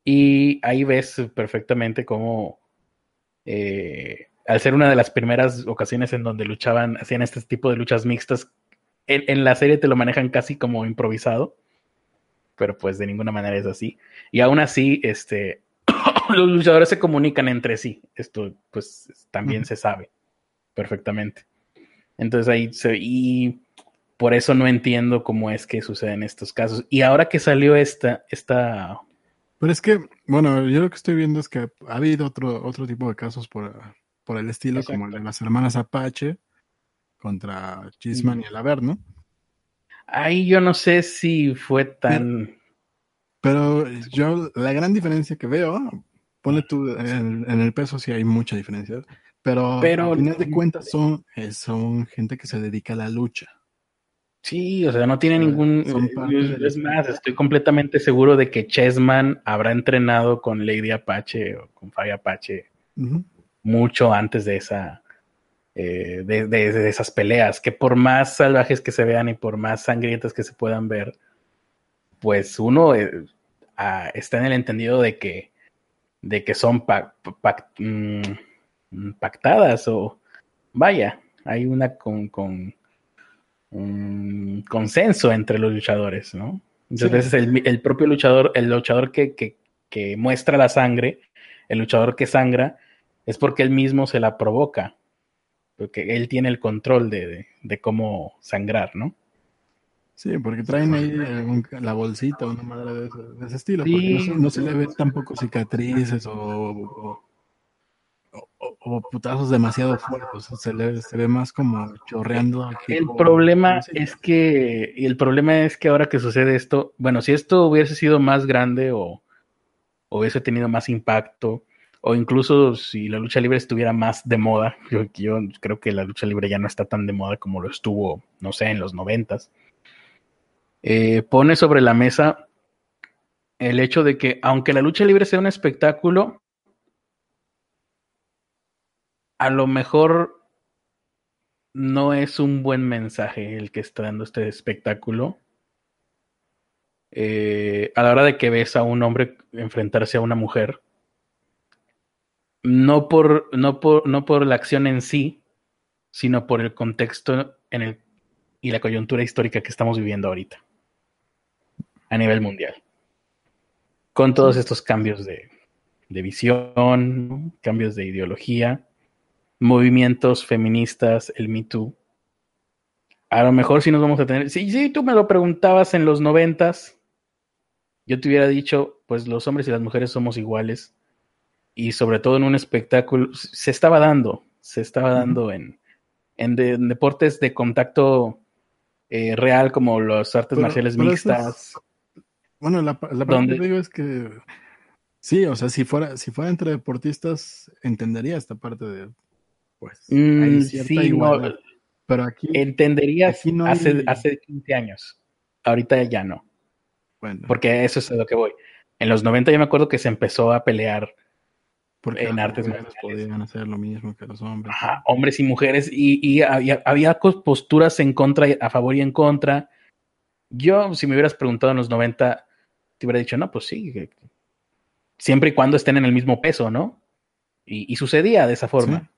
Y ahí ves perfectamente cómo, eh, al ser una de las primeras ocasiones en donde luchaban, hacían este tipo de luchas mixtas, en, en la serie te lo manejan casi como improvisado, pero pues de ninguna manera es así. Y aún así, este, los luchadores se comunican entre sí. Esto, pues, también se sabe perfectamente. Entonces ahí se, y por eso no entiendo cómo es que suceden estos casos. Y ahora que salió esta, esta, Pero es que, bueno, yo lo que estoy viendo es que ha habido otro, otro tipo de casos por, por el estilo, como el de las hermanas Apache contra Chisman y el Averno. ahí yo no sé si fue tan, Pero yo, la gran diferencia que veo, pone tú, en, en el peso sí hay mucha diferencia, pero, Pero- al final de cuentas son, eh, son gente que se dedica a la lucha. Sí, o sea, no tiene ningún. eh, es, más, estoy completamente seguro de que Chessman habrá entrenado con Lady Apache o con Fabi Apache mucho antes de esa. eh, de, de- de esas peleas, que por más salvajes que se vean y por más sangrientas que se puedan ver, pues uno eh, ah, está en el entendido de que, de que son pa- pa- mm, pactadas o vaya, hay una con, con un consenso entre los luchadores, ¿no? Muchas Sí. veces el, el propio luchador, el luchador que, que, que muestra la sangre, el luchador que sangra, es porque él mismo se la provoca, porque él tiene el control de, de, de cómo sangrar, ¿no? Sí, porque traen ahí un- la bolsita o una madre de ese, de ese estilo, Sí. porque no, se- no se le ve tampoco cicatrices o, o, o- o putazos demasiado fuertes, se, le, se ve más como chorreando. El problema es que, y el problema es que ahora que sucede esto, bueno, si esto hubiese sido más grande o, hubiese tenido más impacto, o incluso si la lucha libre estuviera más de moda, yo, yo creo que la lucha libre ya no está tan de moda como lo estuvo, no sé, en los noventas, eh, pone sobre la mesa el hecho de que aunque la lucha libre sea un espectáculo, a lo mejor no es un buen mensaje el que está dando este espectáculo. Eh, a la hora de que ves a un hombre enfrentarse a una mujer, no por, no por, no por la acción en sí, sino por el contexto en el, y la coyuntura histórica que estamos viviendo ahorita a nivel mundial. Con todos estos cambios de, de visión, cambios de ideología, movimientos feministas, el Me Too. A lo mejor si nos vamos a tener, si, si tú me lo preguntabas en los noventas, yo te hubiera dicho, pues los hombres y las mujeres somos iguales. Y sobre todo en un espectáculo, se estaba dando, se estaba dando en, en, deportes de contacto eh, real como las artes marciales mixtas. bueno, la, la parte que digo es que sí, o sea, si fuera, si fuera entre deportistas, entendería esta parte de pues mm, sí, pero aquí entenderías hace, hace 15 años. Ahorita ya no. Bueno. Porque eso es a lo que voy. En los 90 yo me acuerdo que se empezó a pelear porque en artes marciales podían hacer lo mismo que los hombres. hombres y mujeres, y, había, había, posturas en contra, a favor y en contra. Yo, si me hubieras preguntado en los 90, te hubiera dicho, no, pues sí, siempre y cuando estén en el mismo peso, ¿no? Y, sucedía de esa forma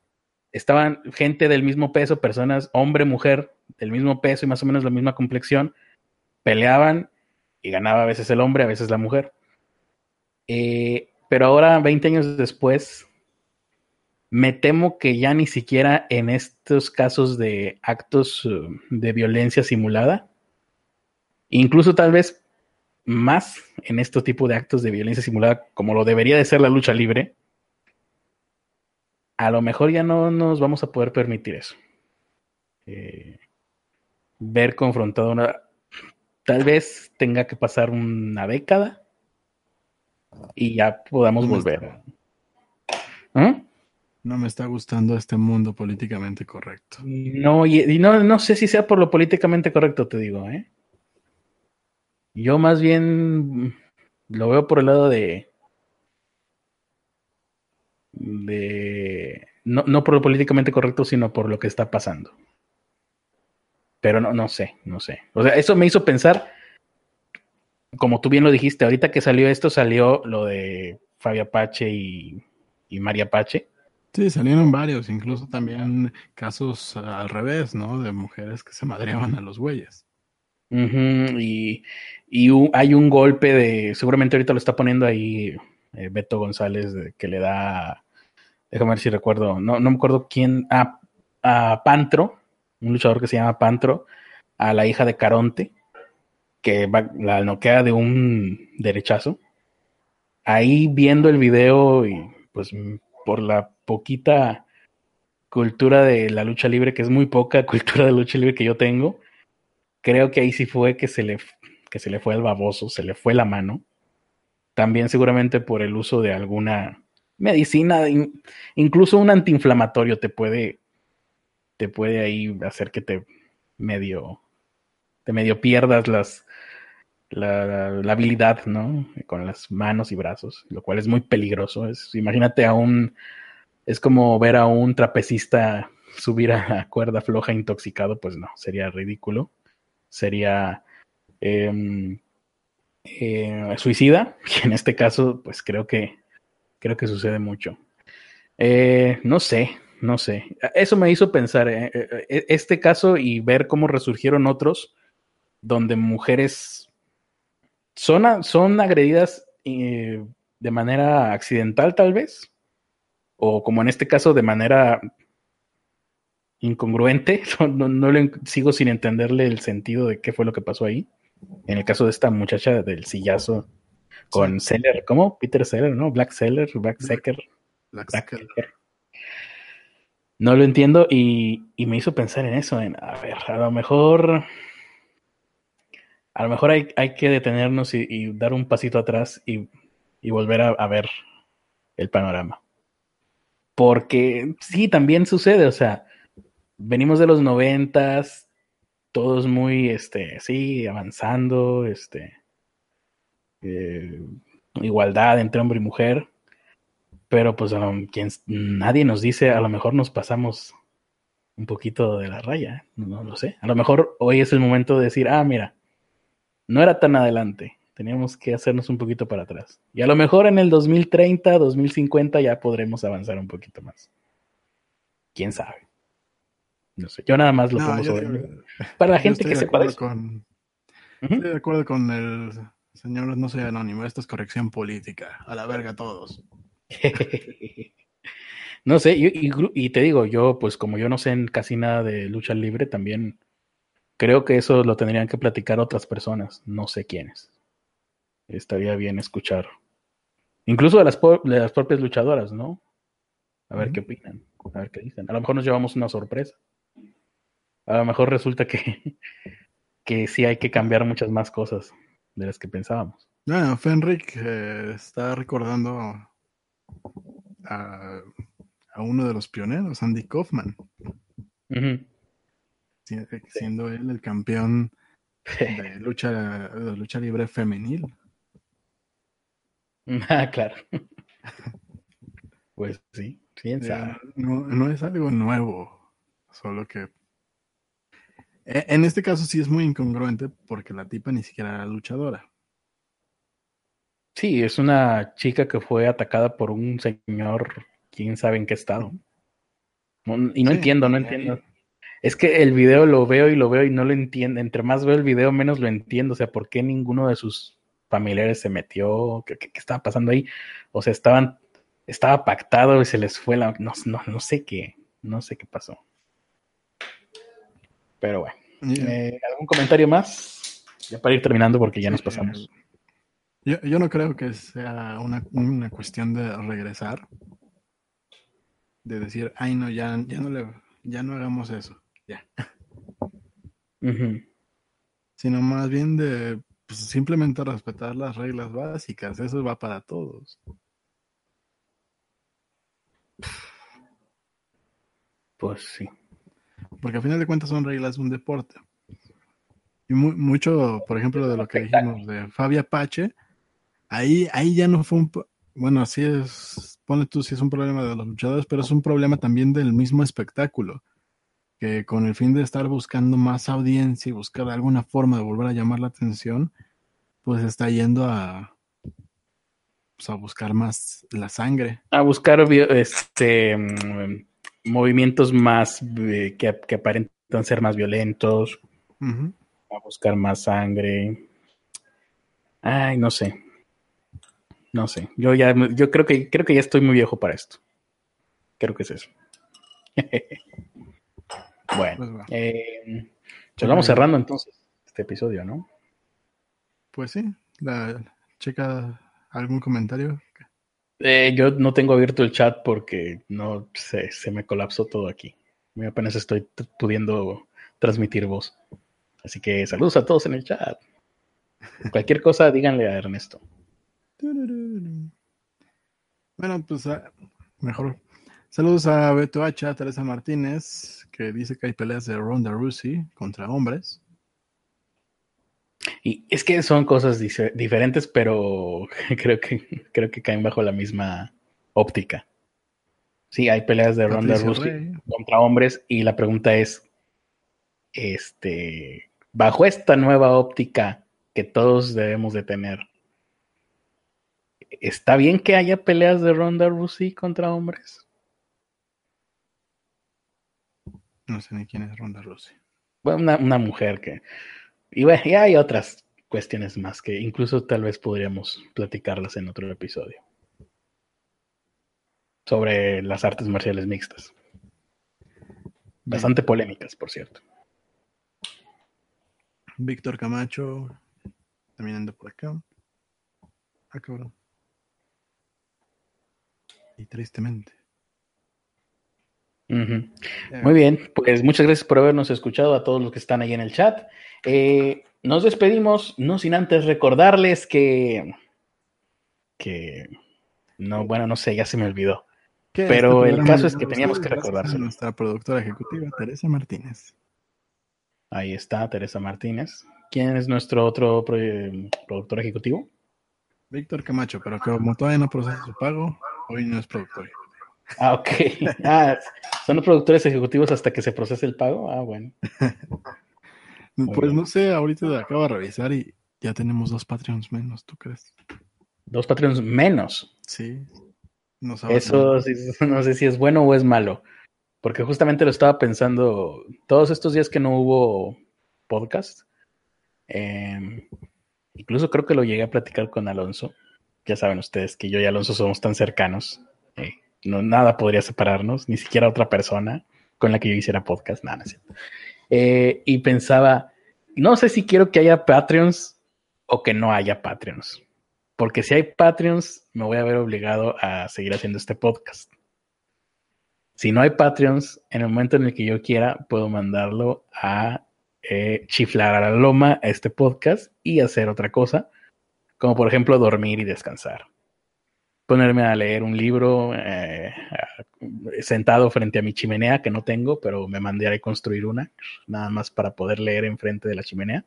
estaban gente del mismo peso, personas, hombre, mujer, del mismo peso y más o menos la misma complexión, peleaban y ganaba a veces el hombre, a veces la mujer. Eh, pero ahora, 20 años después, me temo que ya ni siquiera en estos casos de actos uh, de violencia simulada, incluso tal vez más en este tipo de actos de violencia simulada, como lo debería de ser la lucha libre, a lo mejor ya no nos vamos a poder permitir eso. Eh, ver confrontado una... Tal vez tenga que pasar una década y ya podamos volver. ¿Ah? No me está gustando este mundo políticamente correcto. No, y, no, no sé si sea por lo políticamente correcto, te digo, ¿eh? Yo más bien lo veo por el lado de de no, no por lo políticamente correcto, sino por lo que está pasando. Pero no, no sé, no sé. O sea, eso me hizo pensar, como tú bien lo dijiste, ahorita que salió esto, salió lo de Fabio Apache y, y María Apache. Sí, salieron varios, incluso también casos al revés, ¿no? De mujeres que se madreaban a los güeyes. y, y hay un golpe de, seguramente ahorita lo está poniendo ahí eh, Beto González, que le da déjame ver si recuerdo, no, no me acuerdo quién, a, a Pantro, un luchador que se llama Pantro, a la hija de Caronte, que va, la noquea de un derechazo. Ahí viendo el video y pues por la poquita cultura de la lucha libre, que es muy poca cultura de lucha libre que yo tengo, creo que ahí sí fue que se le, que se le fue el baboso, se le fue la mano. También seguramente por el uso de alguna medicina, incluso un antiinflamatorio te puede, te puede ahí hacer que te medio, te medio pierdas las, la, habilidad, ¿no? Con las manos y brazos, lo cual es muy peligroso. Imagínate a un, es como ver a un trapecista subir a cuerda floja intoxicado, pues no, sería ridículo. Sería em, eh, suicida, y en este caso, pues creo que Creo que sucede mucho. Eh, no sé, no sé. Eso me hizo pensar eh, eh, este caso y ver cómo resurgieron otros donde mujeres son, son agredidas de manera accidental tal vez, o como en este caso de manera incongruente, no, no, le sigo sin entenderle el sentido de qué fue lo que pasó ahí. En el caso de esta muchacha del sillazo con Seller, ¿cómo? Peter Seller, ¿no? Black Seller, Black Secker. Black, Secker. No lo entiendo y, me hizo pensar en eso, en, a ver, a lo mejor, a lo mejor hay, hay que detenernos y, dar un pasito atrás y y volver a, a ver el panorama. Porque sí, también sucede, o sea, venimos de los noventas, todos muy, este, sí, avanzando, este, eh, igualdad entre hombre y mujer, pero pues quien, nadie nos dice, a lo mejor nos pasamos un poquito de la raya, no, lo sé, a lo mejor hoy es el momento de decir, ah, mira, no era tan adelante, teníamos que hacernos un poquito para atrás. Y a lo mejor en el 2030, 2050 ya podremos avanzar un poquito más. ¿Quién sabe? No sé, yo nada más lo pongo sobre... Para la gente que sepa eso. Con, Estoy de acuerdo con el señor, no soy anónimo, esto es corrección política. A la verga todos. no sé, y, y, te digo, yo pues como yo no sé en casi nada de lucha libre, también creo que eso lo tendrían que platicar otras personas, no sé quiénes. Estaría bien escuchar. Incluso de las, de las propias luchadoras, ¿no? A ver qué opinan, a ver qué dicen. A lo mejor nos llevamos una sorpresa a lo mejor resulta que, que sí hay que cambiar muchas más cosas de las que pensábamos. Bueno, Fenric eh, está recordando a, uno de los pioneros, Andy Kaufman. Siendo él el campeón de lucha, de lucha libre femenil. Ah, claro. pues sí, No, no es algo nuevo, solo que en este caso sí es muy incongruente porque la tipa ni siquiera era luchadora. Sí, es una chica que fue atacada por un señor, quién sabe en qué estado. y no entiendo, no entiendo. Es que el video lo veo y lo veo y no lo entiendo. Entre más veo el video, menos lo entiendo. O sea, ¿por qué ninguno de sus familiares se metió? ¿Qué, qué, estaba pasando ahí? O sea, estaban, estaba pactado y se les fue la. No, no, no sé qué. No sé qué pasó. Pero bueno. Eh, ¿Algún comentario más? Ya para ir terminando porque ya nos pasamos. Yo, yo no creo que sea una, una, cuestión de regresar. De decir, ay no, ya, ya no le, ya no hagamos eso. Ya. Sino más bien de pues, simplemente respetar las reglas básicas. Eso va para todos. Pues sí porque al final de cuentas son reglas de un deporte. Y mucho, por ejemplo, de lo que dijimos de Fabia Apache, ahí, ahí ya no fue un... Bueno, así es, pone tú si es un problema de los luchadores, pero es un problema también del mismo espectáculo, que con el fin de estar buscando más audiencia y buscar alguna forma de volver a llamar la atención, pues está yendo a, pues a buscar más la sangre. A buscar este mm, movimientos más eh, que, aparentan ser más violentos, a buscar más sangre. Ay, no sé. No sé. Yo ya, yo creo que creo que ya estoy muy viejo para esto. Creo que es eso. bueno, pues eh, pues vamos cerrando entonces este episodio, ¿no? Pues sí. La, checa algún comentario eh, yo no tengo abierto el chat porque no se, se me colapsó todo aquí. Apenas estoy pudiendo transmitir voz. Así que saludos a todos en el chat. Cualquier cosa, díganle a Ernesto. Bueno, pues ah, mejor. Saludos a Beto H, a Teresa Martínez, que dice que hay peleas de Ronda Rousey contra hombres. Y es que son cosas diferentes, pero creo que, creo que caen bajo la misma óptica. Sí, hay peleas de Ronda Rousey contra hombres y la pregunta es, este, bajo esta nueva óptica que todos debemos de tener, ¿está bien que haya peleas de Ronda Rousey contra hombres? No sé ni quién es Ronda Rousey. Bueno, una, una mujer que y bueno, ya hay otras cuestiones más que incluso tal vez podríamos platicarlas en otro episodio. Sobre las artes marciales mixtas. Bastante polémicas, por cierto. Víctor Camacho también anda por acá. Ah, cabrón. Y tristemente. Muy bien, pues muchas gracias por habernos escuchado a todos los que están ahí en el chat. Eh, nos despedimos, no sin antes recordarles que que no, bueno, no sé, ya se me olvidó. Pero este el caso es que teníamos que recordárselo. Nuestra productora ejecutiva, Teresa Martínez. Ahí está Teresa Martínez. ¿Quién es nuestro otro pro- productor ejecutivo? Víctor Camacho, pero como todavía no procesa su pago, hoy no es productor. Ah, ok. Ah, ¿Son los productores ejecutivos hasta que se procese el pago? Ah, bueno. Muy Pues bien. no sé, ahorita acabo de revisar y ya tenemos dos Patreons menos, ¿tú crees? Dos Patreons menos. Sí. Eso sí, no sé si es bueno o es malo. Porque justamente lo estaba pensando todos estos días que no hubo podcast. eh, incluso creo que lo llegué a platicar con Alonso. Ya saben ustedes que yo y Alonso somos tan cercanos. eh, no, nada podría separarnos, ni siquiera otra persona con la que yo hiciera podcast. Nada, no. Eh, y pensaba, no sé si quiero que haya Patreons o que no haya Patreons. Porque si hay Patreons, me voy a ver obligado a seguir haciendo este podcast. Si no hay Patreons, en el momento en el que yo quiera, puedo mandarlo a eh, chiflar a la loma a este podcast y hacer otra cosa, como por ejemplo dormir y descansar. Ponerme a leer un libro eh, sentado frente a mi chimenea, que no tengo, pero me mandé a construir una, nada más para poder leer enfrente de la chimenea.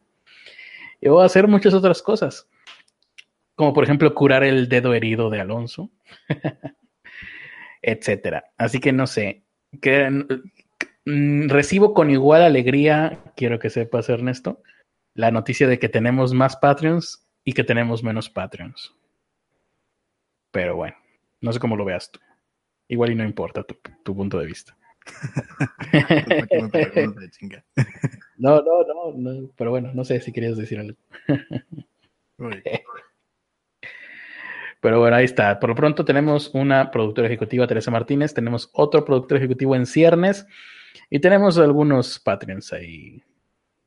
Y voy a hacer muchas otras cosas como por ejemplo curar el dedo herido de Alonso, etcétera. Así que no sé, que mm, recibo con igual alegría, quiero que sepas Ernesto, la noticia de que tenemos más Patreons y que tenemos menos Patreons. Pero bueno, no sé cómo lo veas tú. Igual y no importa tu, tu punto de vista. No, no, no, no, pero bueno, no sé si querías decir algo. Pero bueno, ahí está. Por lo pronto tenemos una productora ejecutiva, Teresa Martínez, tenemos otro productor ejecutivo en ciernes y tenemos algunos Patreons ahí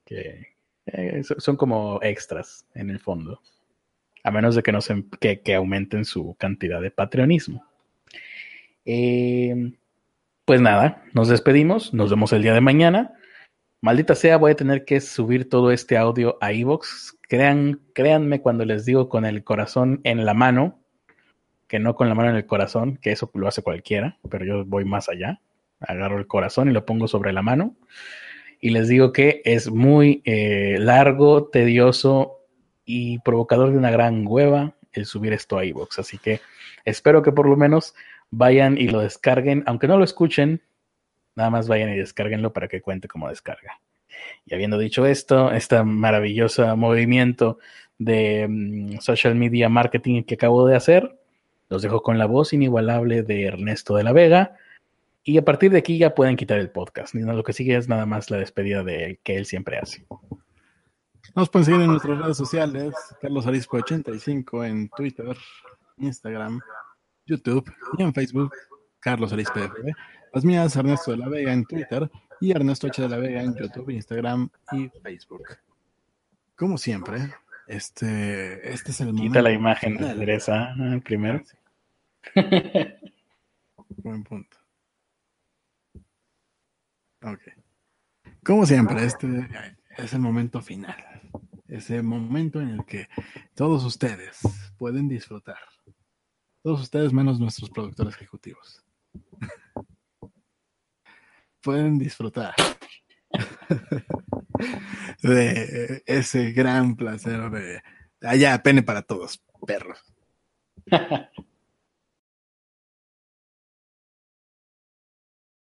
que eh, so- son como extras en el fondo. A menos de que, nos que, que aumenten su cantidad de patreonismo. Eh, pues nada, nos despedimos, nos vemos el día de mañana. Maldita sea, voy a tener que subir todo este audio a iVoox. Crean, créanme cuando les digo con el corazón en la mano, que no con la mano en el corazón, que eso lo hace cualquiera, pero yo voy más allá. Agarro el corazón y lo pongo sobre la mano. Y les digo que es muy eh, largo, tedioso y provocador de una gran hueva el subir esto a iVoox. Así que espero que por lo menos vayan y lo descarguen, aunque no lo escuchen, nada más vayan y descarguenlo para que cuente como descarga. Y habiendo dicho esto, este maravilloso movimiento de mm, social media marketing que acabo de hacer, los dejo con la voz inigualable de Ernesto de la Vega. Y a partir de aquí ya pueden quitar el podcast. Lo que sigue es nada más la despedida de que él siempre hace. Nos pueden seguir en nuestras redes sociales, Carlos Arispe85 en Twitter, Instagram, YouTube y en Facebook, Carlos Arispe. Las mías, Ernesto de la Vega en Twitter y Ernesto H de la Vega en YouTube, Instagram y Facebook. Como siempre, este, este es el momento. Quita la imagen de. Teresa ah, primero. Buen punto. Ok. Como siempre, este es el momento final. Ese momento en el que todos ustedes pueden disfrutar. Todos ustedes menos nuestros productores ejecutivos. pueden disfrutar de ese gran placer de allá, pene para todos, perros.